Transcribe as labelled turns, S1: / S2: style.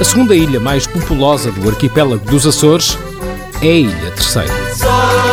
S1: A segunda ilha mais populosa do arquipélago dos Açores é a Ilha Terceira.